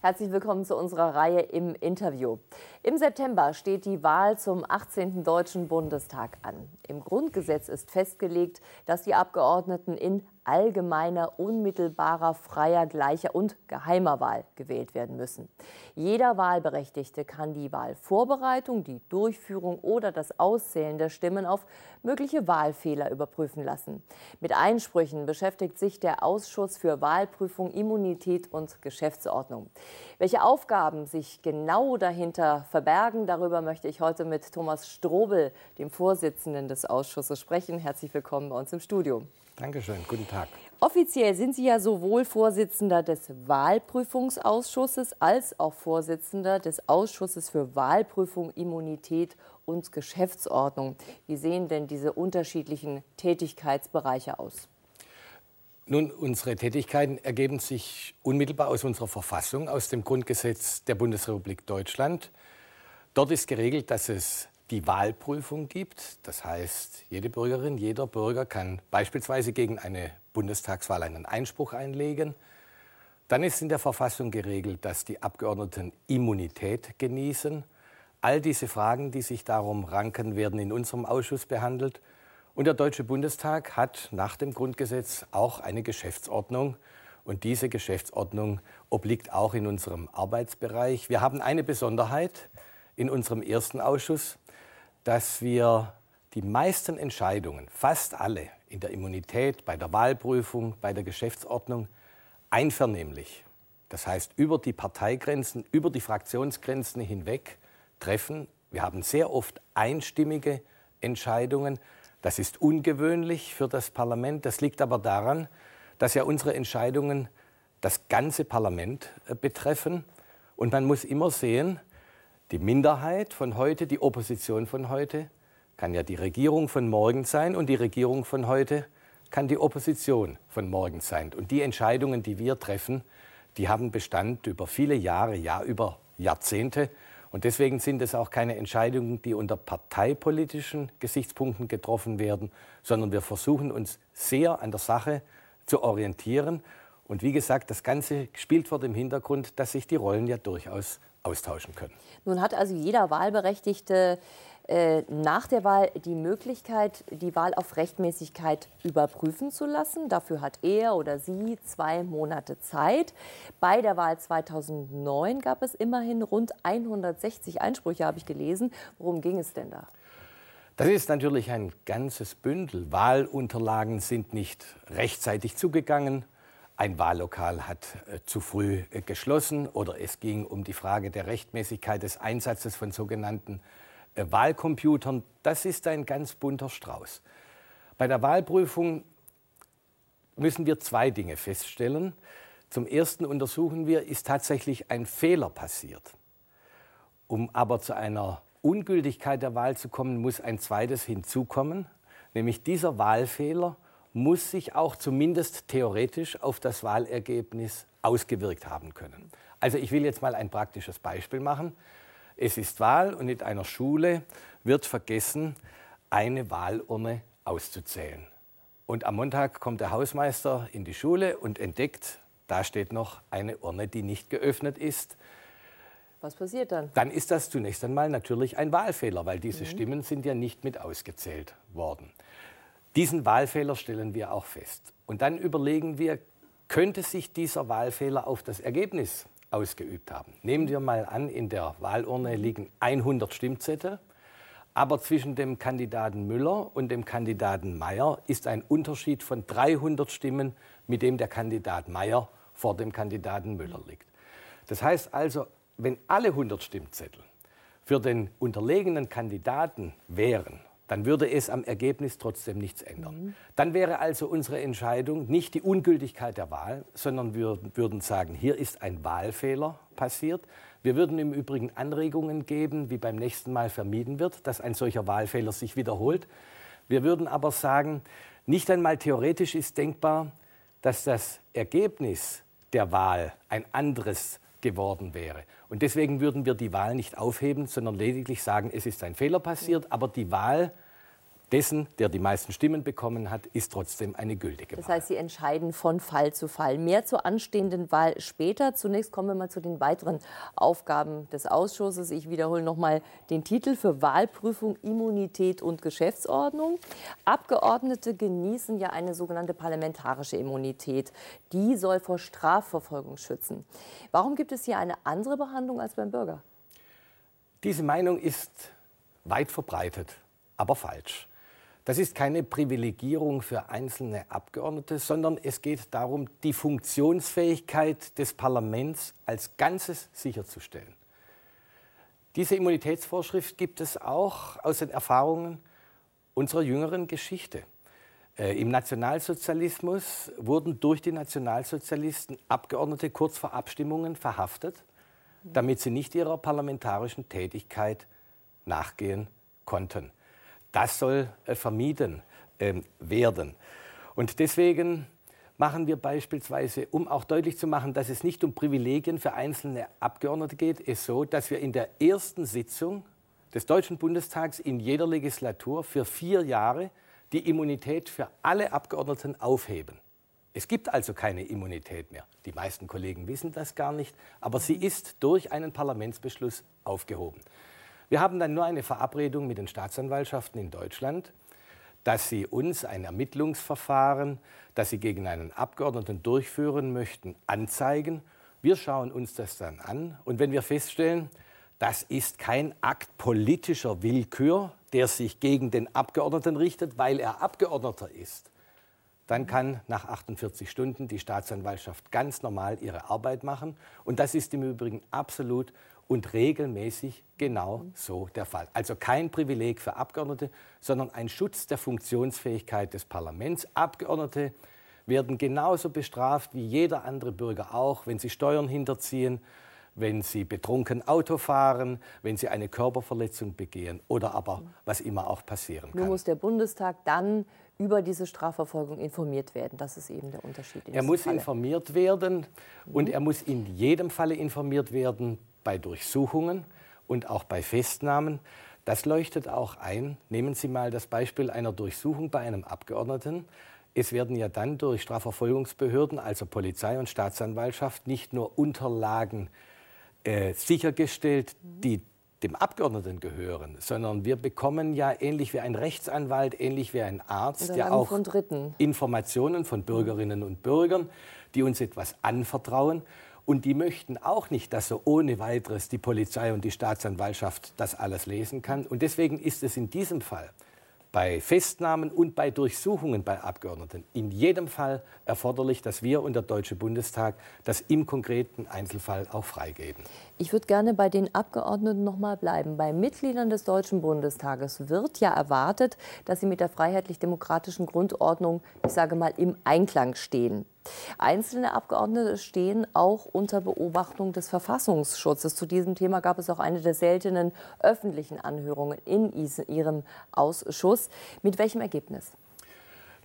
Herzlich willkommen zu unserer Reihe im Interview. Im September steht die Wahl zum 18. Deutschen Bundestag an. Im Grundgesetz ist festgelegt, dass die Abgeordneten in allgemeiner, unmittelbarer, freier, gleicher und geheimer Wahl gewählt werden müssen. Jeder Wahlberechtigte kann die Wahlvorbereitung, die Durchführung oder das Auszählen der Stimmen auf mögliche Wahlfehler überprüfen lassen. Mit Einsprüchen beschäftigt sich der Ausschuss für Wahlprüfung, Immunität und Geschäftsordnung. Welche Aufgaben sich genau dahinter verbergen, darüber möchte ich heute mit Thomas Strobel, dem Vorsitzenden des Ausschusses, sprechen. Herzlich willkommen bei uns im Studio. Dankeschön, guten Tag. Offiziell sind Sie ja sowohl Vorsitzender des Wahlprüfungsausschusses als auch Vorsitzender des Ausschusses für Wahlprüfung, Immunität und Geschäftsordnung. Wie sehen denn diese unterschiedlichen Tätigkeitsbereiche aus? Nun, unsere Tätigkeiten ergeben sich unmittelbar aus unserer Verfassung, aus dem Grundgesetz der Bundesrepublik Deutschland. Dort ist geregelt, dass es die Wahlprüfung gibt. Das heißt, jede Bürgerin, jeder Bürger kann beispielsweise gegen eine Bundestagswahl einen Einspruch einlegen. Dann ist in der Verfassung geregelt, dass die Abgeordneten Immunität genießen. All diese Fragen, die sich darum ranken, werden in unserem Ausschuss behandelt. Und der Deutsche Bundestag hat nach dem Grundgesetz auch eine Geschäftsordnung. Und diese Geschäftsordnung obliegt auch in unserem Arbeitsbereich. Wir haben eine Besonderheit in unserem ersten Ausschuss dass wir die meisten Entscheidungen, fast alle in der Immunität, bei der Wahlprüfung, bei der Geschäftsordnung, einvernehmlich, das heißt über die Parteigrenzen, über die Fraktionsgrenzen hinweg treffen. Wir haben sehr oft einstimmige Entscheidungen. Das ist ungewöhnlich für das Parlament. Das liegt aber daran, dass ja unsere Entscheidungen das ganze Parlament äh, betreffen. Und man muss immer sehen, die Minderheit von heute, die Opposition von heute, kann ja die Regierung von morgen sein und die Regierung von heute kann die Opposition von morgen sein. Und die Entscheidungen, die wir treffen, die haben Bestand über viele Jahre, ja über Jahrzehnte. Und deswegen sind es auch keine Entscheidungen, die unter parteipolitischen Gesichtspunkten getroffen werden, sondern wir versuchen uns sehr an der Sache zu orientieren. Und wie gesagt, das Ganze spielt vor dem Hintergrund, dass sich die Rollen ja durchaus austauschen können. Nun hat also jeder Wahlberechtigte äh, nach der Wahl die Möglichkeit, die Wahl auf Rechtmäßigkeit überprüfen zu lassen. Dafür hat er oder sie zwei Monate Zeit. Bei der Wahl 2009 gab es immerhin rund 160 Einsprüche, habe ich gelesen. Worum ging es denn da? Das ist natürlich ein ganzes Bündel. Wahlunterlagen sind nicht rechtzeitig zugegangen ein Wahllokal hat äh, zu früh äh, geschlossen oder es ging um die Frage der Rechtmäßigkeit des Einsatzes von sogenannten äh, Wahlcomputern. Das ist ein ganz bunter Strauß. Bei der Wahlprüfung müssen wir zwei Dinge feststellen. Zum Ersten untersuchen wir, ist tatsächlich ein Fehler passiert. Um aber zu einer Ungültigkeit der Wahl zu kommen, muss ein zweites hinzukommen, nämlich dieser Wahlfehler muss sich auch zumindest theoretisch auf das Wahlergebnis ausgewirkt haben können. Also ich will jetzt mal ein praktisches Beispiel machen. Es ist Wahl und in einer Schule wird vergessen, eine Wahlurne auszuzählen. Und am Montag kommt der Hausmeister in die Schule und entdeckt, da steht noch eine Urne, die nicht geöffnet ist. Was passiert dann? Dann ist das zunächst einmal natürlich ein Wahlfehler, weil diese mhm. Stimmen sind ja nicht mit ausgezählt worden. Diesen Wahlfehler stellen wir auch fest. Und dann überlegen wir, könnte sich dieser Wahlfehler auf das Ergebnis ausgeübt haben. Nehmen wir mal an, in der Wahlurne liegen 100 Stimmzettel, aber zwischen dem Kandidaten Müller und dem Kandidaten Mayer ist ein Unterschied von 300 Stimmen, mit dem der Kandidat Mayer vor dem Kandidaten Müller liegt. Das heißt also, wenn alle 100 Stimmzettel für den unterlegenen Kandidaten wären, dann würde es am Ergebnis trotzdem nichts ändern. Mhm. Dann wäre also unsere Entscheidung nicht die Ungültigkeit der Wahl, sondern wir würden sagen, hier ist ein Wahlfehler passiert. Wir würden im Übrigen Anregungen geben, wie beim nächsten Mal vermieden wird, dass ein solcher Wahlfehler sich wiederholt. Wir würden aber sagen, nicht einmal theoretisch ist denkbar, dass das Ergebnis der Wahl ein anderes geworden wäre. Und deswegen würden wir die Wahl nicht aufheben, sondern lediglich sagen, es ist ein Fehler passiert, aber die Wahl dessen, der die meisten Stimmen bekommen hat, ist trotzdem eine gültige Wahl. Das heißt, Sie entscheiden von Fall zu Fall. Mehr zur anstehenden Wahl später. Zunächst kommen wir mal zu den weiteren Aufgaben des Ausschusses. Ich wiederhole noch mal den Titel für Wahlprüfung, Immunität und Geschäftsordnung. Abgeordnete genießen ja eine sogenannte parlamentarische Immunität. Die soll vor Strafverfolgung schützen. Warum gibt es hier eine andere Behandlung als beim Bürger? Diese Meinung ist weit verbreitet, aber falsch. Das ist keine Privilegierung für einzelne Abgeordnete, sondern es geht darum, die Funktionsfähigkeit des Parlaments als Ganzes sicherzustellen. Diese Immunitätsvorschrift gibt es auch aus den Erfahrungen unserer jüngeren Geschichte. Äh, Im Nationalsozialismus wurden durch die Nationalsozialisten Abgeordnete kurz vor Abstimmungen verhaftet, damit sie nicht ihrer parlamentarischen Tätigkeit nachgehen konnten. Das soll äh, vermieden ähm, werden. Und deswegen machen wir beispielsweise, um auch deutlich zu machen, dass es nicht um Privilegien für einzelne Abgeordnete geht, es so, dass wir in der ersten Sitzung des Deutschen Bundestags in jeder Legislatur für vier Jahre die Immunität für alle Abgeordneten aufheben. Es gibt also keine Immunität mehr. Die meisten Kollegen wissen das gar nicht, aber sie ist durch einen Parlamentsbeschluss aufgehoben. Wir haben dann nur eine Verabredung mit den Staatsanwaltschaften in Deutschland, dass sie uns ein Ermittlungsverfahren, das sie gegen einen Abgeordneten durchführen möchten, anzeigen. Wir schauen uns das dann an und wenn wir feststellen, das ist kein Akt politischer Willkür, der sich gegen den Abgeordneten richtet, weil er Abgeordneter ist, dann kann nach 48 Stunden die Staatsanwaltschaft ganz normal ihre Arbeit machen. Und das ist im Übrigen absolut und regelmäßig genau so der Fall. Also kein Privileg für Abgeordnete, sondern ein Schutz der Funktionsfähigkeit des Parlaments. Abgeordnete werden genauso bestraft wie jeder andere Bürger auch, wenn sie Steuern hinterziehen, wenn sie betrunken Auto fahren, wenn sie eine Körperverletzung begehen oder aber was immer auch passieren kann. Nur muss der Bundestag dann über diese Strafverfolgung informiert werden. Das ist eben der Unterschied. er muss Falle. informiert werden und er muss in jedem Falle informiert werden bei Durchsuchungen und auch bei Festnahmen. Das leuchtet auch ein. Nehmen Sie mal das Beispiel einer Durchsuchung bei einem Abgeordneten. Es werden ja dann durch Strafverfolgungsbehörden, also Polizei und Staatsanwaltschaft, nicht nur Unterlagen äh, sichergestellt, die dem Abgeordneten gehören, sondern wir bekommen ja ähnlich wie ein Rechtsanwalt, ähnlich wie ein Arzt, ja auch von Informationen von Bürgerinnen und Bürgern, die uns etwas anvertrauen. Und die möchten auch nicht, dass so ohne weiteres die Polizei und die Staatsanwaltschaft das alles lesen kann. Und deswegen ist es in diesem Fall bei Festnahmen und bei Durchsuchungen bei Abgeordneten in jedem Fall erforderlich, dass wir und der Deutsche Bundestag das im konkreten Einzelfall auch freigeben. Ich würde gerne bei den Abgeordneten noch mal bleiben. Bei Mitgliedern des Deutschen Bundestages wird ja erwartet, dass sie mit der freiheitlich-demokratischen Grundordnung, ich sage mal, im Einklang stehen. Einzelne Abgeordnete stehen auch unter Beobachtung des Verfassungsschutzes. Zu diesem Thema gab es auch eine der seltenen öffentlichen Anhörungen in Ihrem Ausschuss. Mit welchem Ergebnis?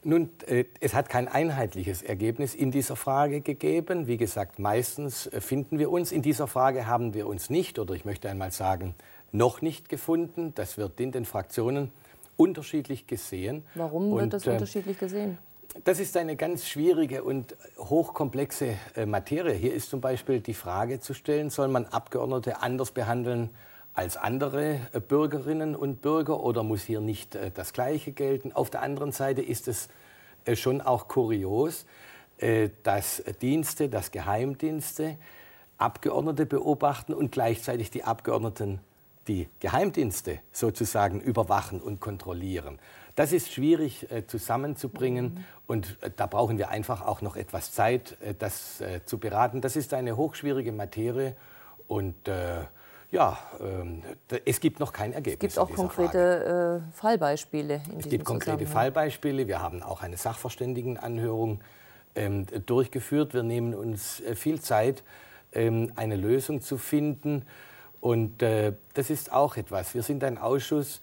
Nun, äh, es hat kein einheitliches Ergebnis in dieser Frage gegeben. Wie gesagt, meistens äh, finden wir uns. In dieser Frage haben wir uns nicht, oder ich möchte einmal sagen, noch nicht gefunden. Das wird in den Fraktionen unterschiedlich gesehen. Warum wird und, das äh, unterschiedlich gesehen? Das ist eine ganz schwierige und hochkomplexe äh, Materie. Hier ist zum Beispiel die Frage zu stellen, soll man Abgeordnete anders behandeln als andere äh, Bürgerinnen und Bürger oder muss hier nicht äh, das Gleiche gelten? Auf der anderen Seite ist es schon auch kurios, dass Dienste, dass Geheimdienste Abgeordnete beobachten und gleichzeitig die Abgeordneten die Geheimdienste sozusagen überwachen und kontrollieren. Das ist schwierig äh, zusammenzubringen mhm. und äh, da brauchen wir einfach auch noch etwas Zeit, äh, das äh, zu beraten. Das ist eine hochschwierige Materie und äh, ja, ähm, es gibt noch kein Ergebnis. Es gibt auch konkrete äh, Fallbeispiele. In es gibt konkrete Fallbeispiele. Wir haben auch eine Sachverständigenanhörung ähm, durchgeführt. Wir nehmen uns viel Zeit, ähm, eine Lösung zu finden. Und das ist auch etwas. Wir sind ein Ausschuss,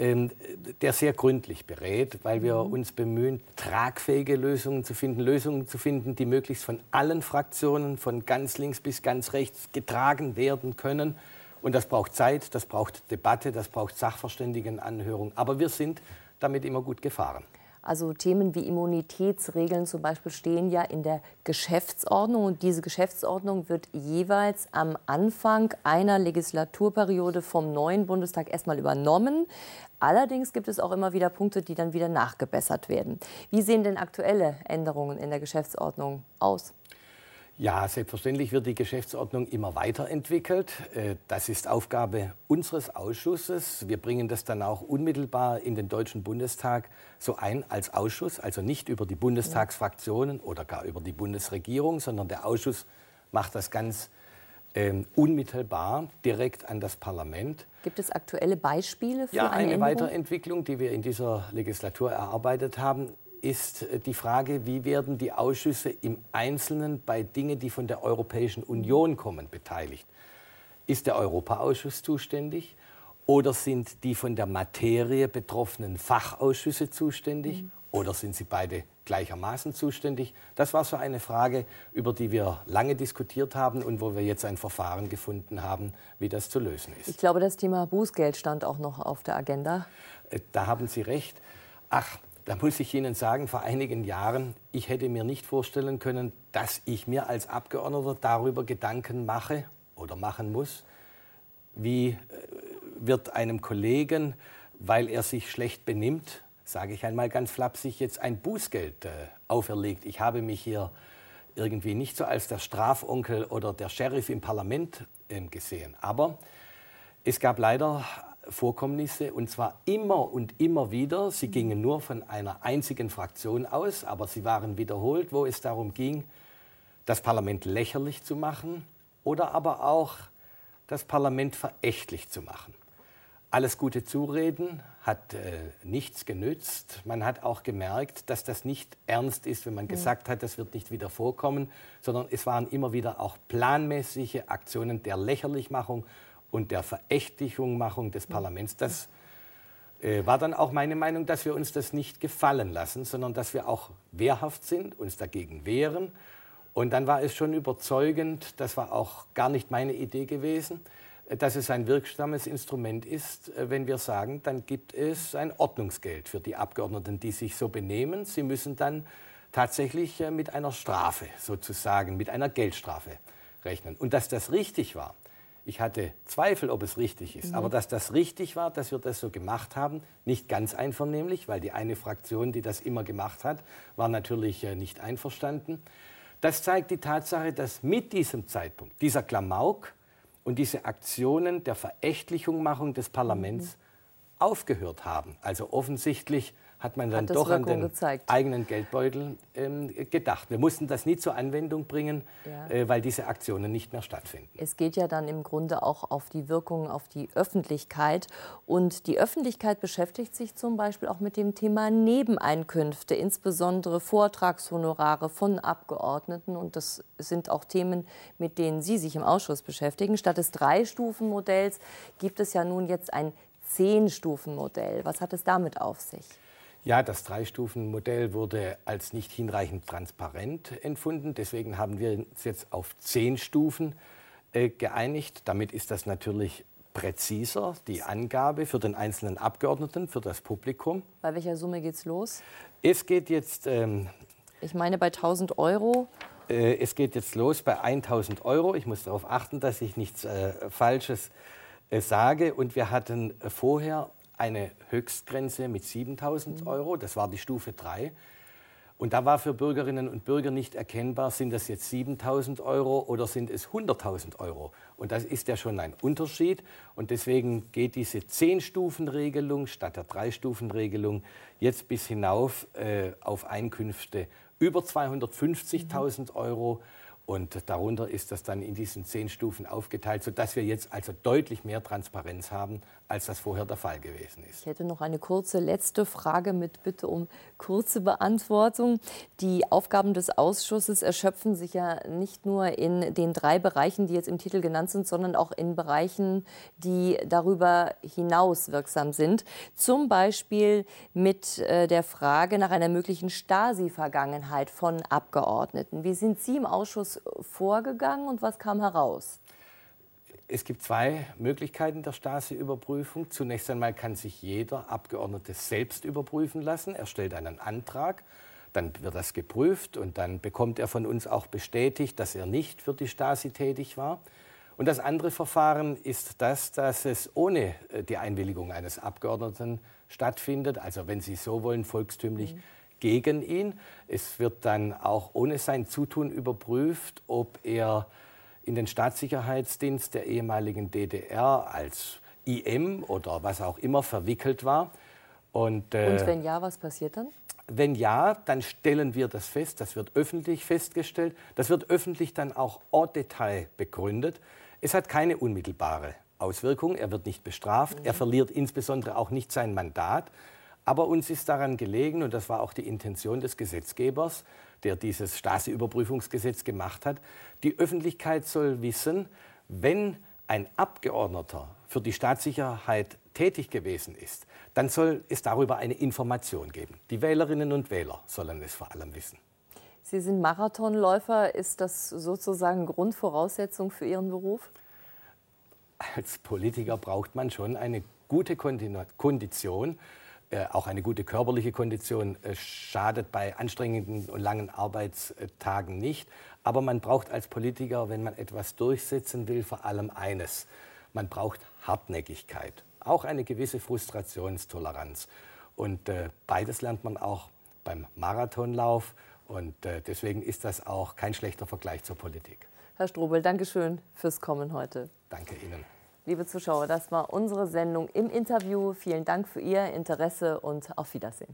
der sehr gründlich berät, weil wir mhm. uns bemühen, tragfähige Lösungen zu finden, Lösungen zu finden, die möglichst von allen Fraktionen, von ganz links bis ganz rechts getragen werden können. Und das braucht Zeit, das braucht Debatte, das braucht Sachverständigenanhörung. Aber wir sind damit immer gut gefahren. Also Themen wie Immunitätsregeln zum Beispiel stehen ja in der Geschäftsordnung und diese Geschäftsordnung wird jeweils am Anfang einer Legislaturperiode vom neuen Bundestag erstmal übernommen. Allerdings gibt es auch immer wieder Punkte, die dann wieder nachgebessert werden. Wie sehen denn aktuelle Änderungen in der Geschäftsordnung aus? Ja, selbstverständlich wird die Geschäftsordnung immer weiterentwickelt. Äh, das ist Aufgabe unseres Ausschusses. Wir bringen das dann auch unmittelbar in den Deutschen Bundestag so ein als Ausschuss, also nicht über die Bundestagsfraktionen oder gar über die Bundesregierung, sondern der Ausschuss macht das ganz ähm, unmittelbar direkt an das Parlament. Gibt es aktuelle Beispiele für ja, eine, eine Weiterentwicklung, die wir in dieser Legislatur erarbeitet haben, ist äh, die Frage, wie werden die Ausschüsse im Einzelnen bei Dingen, die von der Europäischen Union kommen, beteiligt. Ist der Europaausschuss zuständig oder sind die von der Materie betroffenen Fachausschüsse zuständig mhm. oder sind sie beide gleichermaßen zuständig? Das war so eine Frage, über die wir lange diskutiert haben und wo wir jetzt ein Verfahren gefunden haben, wie das zu lösen ist. Ich glaube, das Thema Bußgeld stand auch noch auf der Agenda. Äh, da haben Sie recht. Ach, da muss ich Ihnen sagen, vor einigen Jahren, ich hätte mir nicht vorstellen können, dass ich mir als Abgeordneter darüber Gedanken mache oder machen muss, wie äh, wird einem Kollegen, weil er sich schlecht benimmt, sage ich einmal ganz flapsig, jetzt ein Bußgeld äh, auferlegt. Ich habe mich hier irgendwie nicht so als der Strafonkel oder der Sheriff im Parlament äh, gesehen. Aber es gab leider Vorkommnisse und zwar immer und immer wieder. Sie gingen nur von einer einzigen Fraktion aus, aber sie waren wiederholt, wo es darum ging, das Parlament lächerlich zu machen oder aber auch das Parlament verächtlich zu machen. Alles gute Zureden hat äh, nichts genützt. Man hat auch gemerkt, dass das nicht ernst ist, wenn man gesagt hat, das wird nicht wieder vorkommen, sondern es waren immer wieder auch planmäßige Aktionen der Lächerlichmachung und der Verächtlichungmachung des Parlaments. Das äh, war dann auch meine Meinung, dass wir uns das nicht gefallen lassen, sondern dass wir auch wehrhaft sind, uns dagegen wehren. Und dann war es schon überzeugend, das war auch gar nicht meine Idee gewesen, äh, dass es ein wirksames Instrument ist, äh, wenn wir sagen, dann gibt es ein Ordnungsgeld für die Abgeordneten, die sich so benehmen. Sie müssen dann tatsächlich äh, mit einer Strafe sozusagen, mit einer Geldstrafe rechnen. Und dass das richtig war, ich hatte Zweifel, ob es richtig ist. Mhm. Aber dass das richtig war, dass wir das so gemacht haben, nicht ganz einvernehmlich, weil die eine Fraktion, die das immer gemacht hat, war natürlich äh, nicht einverstanden. Das zeigt die Tatsache, dass mit diesem Zeitpunkt, dieser Klamauk und diese Aktionen der Verächtlichungmachung des Parlaments mhm. aufgehört haben. Also offensichtlich hat man dann hat doch Wirkung an den gezeigt. eigenen Geldbeutel ähm, gedacht. Wir mussten das nie zur Anwendung bringen, ja. äh, weil diese Aktionen nicht mehr stattfinden. Es geht ja dann im Grunde auch auf die Wirkungen auf die Öffentlichkeit. Und die Öffentlichkeit beschäftigt sich zum Beispiel auch mit dem Thema Nebeneinkünfte, insbesondere Vortragshonorare von Abgeordneten. Und das sind auch Themen, mit denen Sie sich im Ausschuss beschäftigen. Statt des Drei-Stufen-Modells gibt es ja nun jetzt ein Zehn-Stufen-Modell. Was hat es damit auf sich? Ja, das Drei-Stufen-Modell wurde als nicht hinreichend transparent empfunden. Deswegen haben wir uns jetzt auf zehn Stufen äh, geeinigt. Damit ist das natürlich präziser, die Angabe für den einzelnen Abgeordneten, für das Publikum. Bei welcher Summe geht es los? Es geht jetzt. Ähm, ich meine bei 1000 Euro. Äh, es geht jetzt los bei 1000 Euro. Ich muss darauf achten, dass ich nichts äh, Falsches äh, sage. Und wir hatten vorher eine Höchstgrenze mit 7000 mhm. Euro. Das war die Stufe 3. Und da war für Bürgerinnen und Bürger nicht erkennbar, sind das jetzt 7000 Euro oder sind es 100.000 Euro. Und das ist ja schon ein Unterschied. Und deswegen geht diese 10-Stufen-Regelung statt der 3-Stufen-Regelung jetzt bis hinauf äh, auf Einkünfte über 250.000 mhm. Euro. Und darunter ist das dann in diesen zehn Stufen aufgeteilt, sodass wir jetzt also deutlich mehr Transparenz haben, als das vorher der Fall gewesen ist. Ich hätte noch eine kurze letzte Frage mit Bitte um kurze Beantwortung. Die Aufgaben des Ausschusses erschöpfen sich ja nicht nur in den drei Bereichen, die jetzt im Titel genannt sind, sondern auch in Bereichen, die darüber hinaus wirksam sind. Zum Beispiel mit äh, der Frage nach einer möglichen Stasi-Vergangenheit von Abgeordneten. Wie sind Sie im Ausschuss vorgegangen und was kam heraus? Es gibt zwei Möglichkeiten der Stasi-Überprüfung. Zunächst einmal kann sich jeder Abgeordnete selbst überprüfen lassen. Er stellt einen Antrag, dann wird das geprüft und dann bekommt er von uns auch bestätigt, dass er nicht für die Stasi tätig war. Und das andere Verfahren ist das, dass es ohne äh, die Einwilligung eines Abgeordneten stattfindet. Also wenn Sie so wollen, volkstümlich mhm. gegen ihn. Es wird dann auch ohne sein Zutun überprüft, ob er in den Staatssicherheitsdienst der ehemaligen DDR als IM oder was auch immer verwickelt war. Und, äh, Und wenn ja, was passiert dann? Wenn ja, dann stellen wir das fest, das wird öffentlich festgestellt, das wird öffentlich dann auch en Detail begründet. Es hat keine unmittelbare Auswirkung, er wird nicht bestraft, mhm. er verliert insbesondere auch nicht sein Mandat. Aber uns ist daran gelegen, und das war auch die Intention des Gesetzgebers, der dieses Stasi-Überprüfungsgesetz gemacht hat, die Öffentlichkeit soll wissen, wenn ein Abgeordneter für die Staatssicherheit tätig gewesen ist, dann soll es darüber eine Information geben. Die Wählerinnen und Wähler sollen es vor allem wissen. Sie sind Marathonläufer. Ist das sozusagen Grundvoraussetzung für Ihren Beruf? Als Politiker braucht man schon eine gute Kondition äh, auch eine gute körperliche Kondition äh, schadet bei anstrengenden und langen Arbeitstagen nicht. Aber man braucht als Politiker, wenn man etwas durchsetzen will, vor allem eines. Man braucht Hartnäckigkeit, auch eine gewisse Frustrationstoleranz. Und äh, beides lernt man auch beim Marathonlauf. Und äh, deswegen ist das auch kein schlechter Vergleich zur Politik. Herr Strobel, danke schön fürs Kommen heute. Danke Ihnen. Liebe Zuschauer, das war unsere Sendung im Interview. Vielen Dank für Ihr Interesse und auf Wiedersehen.